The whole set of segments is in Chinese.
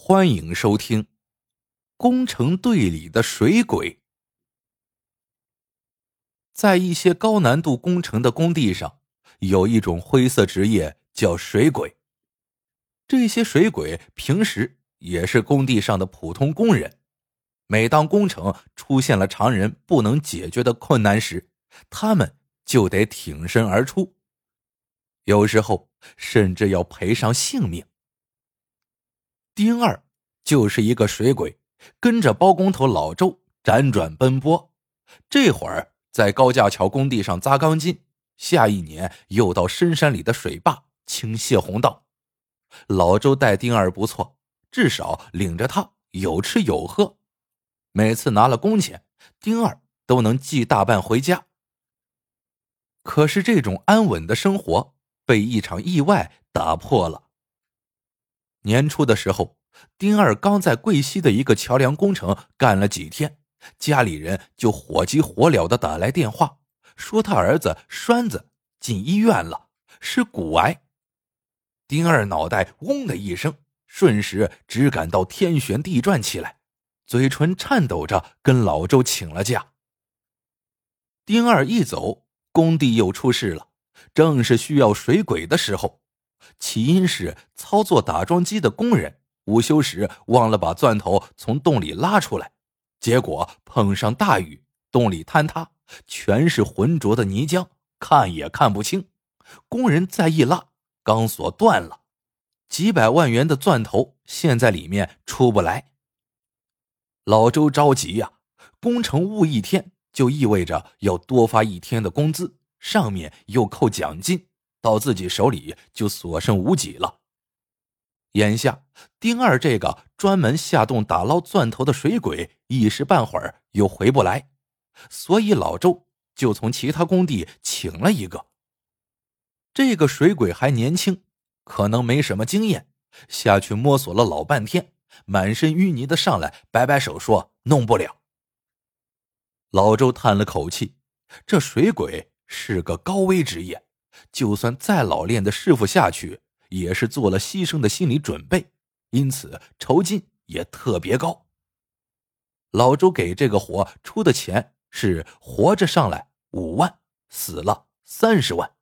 欢迎收听《工程队里的水鬼》。在一些高难度工程的工地上，有一种灰色职业叫水鬼。这些水鬼平时也是工地上的普通工人，每当工程出现了常人不能解决的困难时，他们就得挺身而出，有时候甚至要赔上性命。丁二就是一个水鬼，跟着包工头老周辗转奔波。这会儿在高架桥工地上扎钢筋，下一年又到深山里的水坝清泄洪道。老周待丁二不错，至少领着他有吃有喝。每次拿了工钱，丁二都能寄大半回家。可是这种安稳的生活被一场意外打破了。年初的时候，丁二刚在贵溪的一个桥梁工程干了几天，家里人就火急火燎的打来电话，说他儿子栓子进医院了，是骨癌。丁二脑袋嗡的一声，瞬时只感到天旋地转起来，嘴唇颤抖着跟老周请了假。丁二一走，工地又出事了，正是需要水鬼的时候。起因是操作打桩机的工人午休时忘了把钻头从洞里拉出来，结果碰上大雨，洞里坍塌，全是浑浊的泥浆，看也看不清。工人再一拉，钢索断了，几百万元的钻头陷在里面出不来。老周着急呀，工程误一天就意味着要多发一天的工资，上面又扣奖金。到自己手里就所剩无几了。眼下丁二这个专门下洞打捞钻头的水鬼，一时半会儿又回不来，所以老周就从其他工地请了一个。这个水鬼还年轻，可能没什么经验，下去摸索了老半天，满身淤泥的上来，摆摆手说：“弄不了。”老周叹了口气，这水鬼是个高危职业。就算再老练的师傅下去，也是做了牺牲的心理准备，因此酬金也特别高。老周给这个活出的钱是活着上来五万，死了三十万。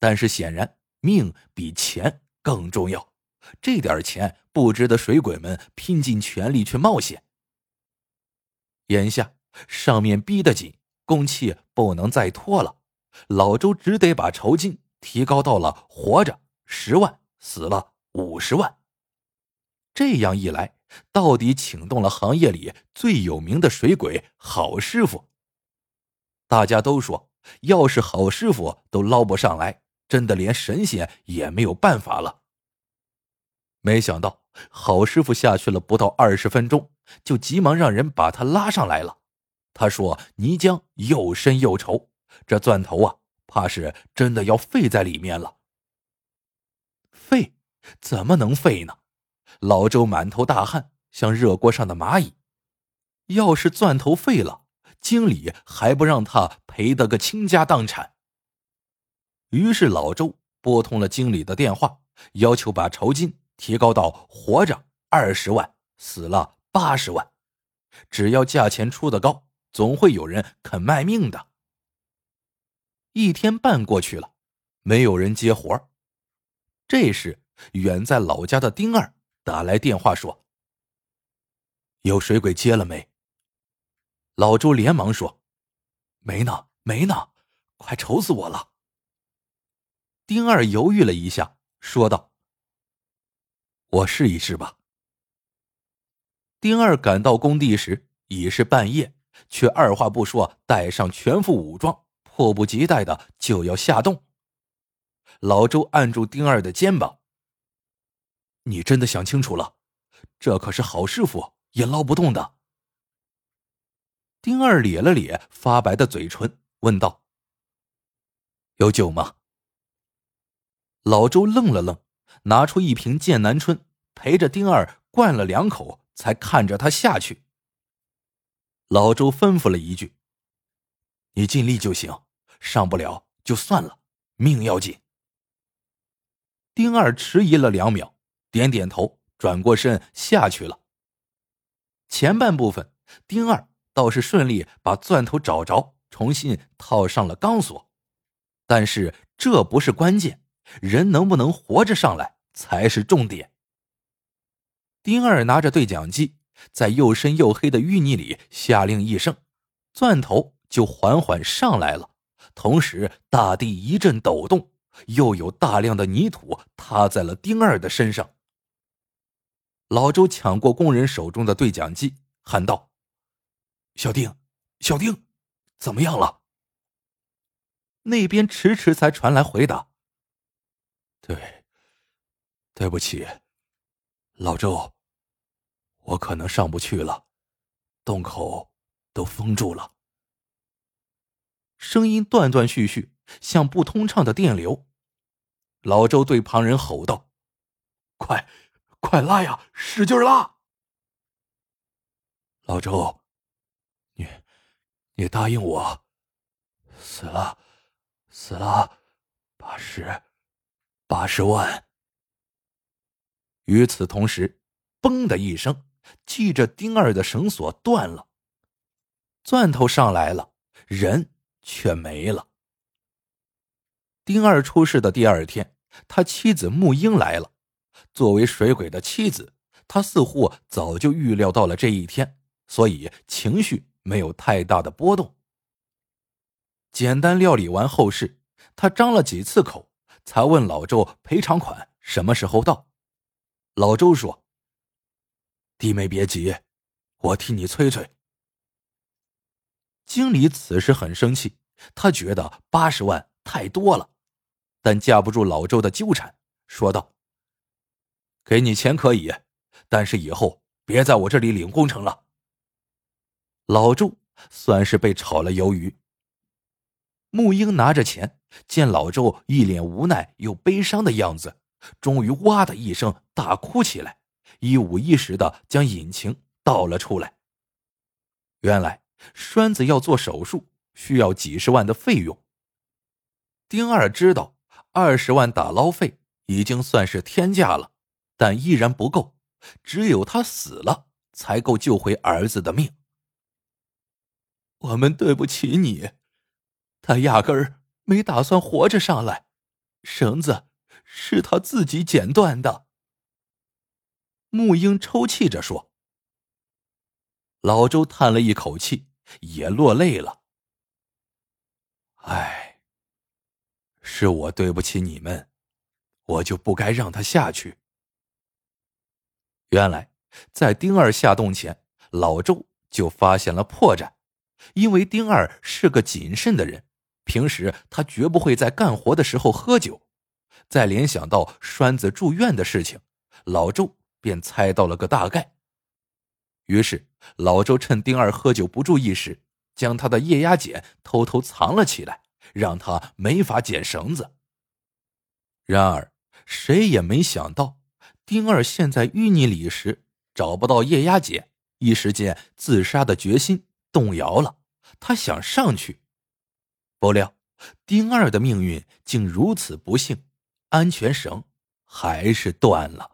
但是显然命比钱更重要，这点钱不值得水鬼们拼尽全力去冒险。眼下上面逼得紧，工期不能再拖了。老周只得把酬金提高到了活着十万，死了五十万。这样一来，到底请动了行业里最有名的水鬼好师傅。大家都说，要是好师傅都捞不上来，真的连神仙也没有办法了。没想到，好师傅下去了不到二十分钟，就急忙让人把他拉上来了。他说：“泥浆又深又稠。”这钻头啊，怕是真的要废在里面了。废？怎么能废呢？老周满头大汗，像热锅上的蚂蚁。要是钻头废了，经理还不让他赔得个倾家荡产？于是老周拨通了经理的电话，要求把酬金提高到活着二十万，死了八十万。只要价钱出的高，总会有人肯卖命的。一天半过去了，没有人接活这时，远在老家的丁二打来电话说：“有水鬼接了没？”老周连忙说：“没呢，没呢，快愁死我了。”丁二犹豫了一下，说道：“我试一试吧。”丁二赶到工地时已是半夜，却二话不说，带上全副武装。迫不及待的就要下洞。老周按住丁二的肩膀：“你真的想清楚了？这可是好师傅也捞不动的。”丁二咧了咧发白的嘴唇，问道：“有酒吗？”老周愣了愣，拿出一瓶剑南春，陪着丁二灌了两口，才看着他下去。老周吩咐了一句：“你尽力就行。”上不了就算了，命要紧。丁二迟疑了两秒，点点头，转过身下去了。前半部分，丁二倒是顺利把钻头找着，重新套上了钢索。但是这不是关键，人能不能活着上来才是重点。丁二拿着对讲机，在又深又黑的淤泥里下令一声，钻头就缓缓上来了。同时，大地一阵抖动，又有大量的泥土塌在了丁二的身上。老周抢过工人手中的对讲机，喊道：“小丁，小丁，怎么样了？”那边迟迟才传来回答：“对，对不起，老周，我可能上不去了，洞口都封住了。”声音断断续续，像不通畅的电流。老周对旁人吼道：“快，快拉呀，使劲拉！”老周，你，你答应我，死了，死了，八十，八十万。与此同时，嘣的一声，系着丁二的绳索断了，钻头上来了，人。却没了。丁二出事的第二天，他妻子穆英来了。作为水鬼的妻子，他似乎早就预料到了这一天，所以情绪没有太大的波动。简单料理完后事，他张了几次口，才问老周赔偿款什么时候到。老周说：“弟妹别急，我替你催催。”经理此时很生气，他觉得八十万太多了，但架不住老周的纠缠，说道：“给你钱可以，但是以后别在我这里领工程了。”老周算是被炒了鱿鱼。木英拿着钱，见老周一脸无奈又悲伤的样子，终于哇的一声大哭起来，一五一十的将隐情道了出来。原来。栓子要做手术，需要几十万的费用。丁二知道二十万打捞费已经算是天价了，但依然不够，只有他死了才够救回儿子的命。我们对不起你，他压根儿没打算活着上来，绳子是他自己剪断的。木英抽泣着说。老周叹了一口气。也落泪了。唉，是我对不起你们，我就不该让他下去。原来，在丁二下洞前，老周就发现了破绽。因为丁二是个谨慎的人，平时他绝不会在干活的时候喝酒。再联想到栓子住院的事情，老周便猜到了个大概。于是，老周趁丁二喝酒不注意时，将他的液压剪偷偷藏了起来，让他没法剪绳子。然而，谁也没想到，丁二陷在淤泥里时找不到液压剪，一时间自杀的决心动摇了。他想上去，不料丁二的命运竟如此不幸，安全绳还是断了。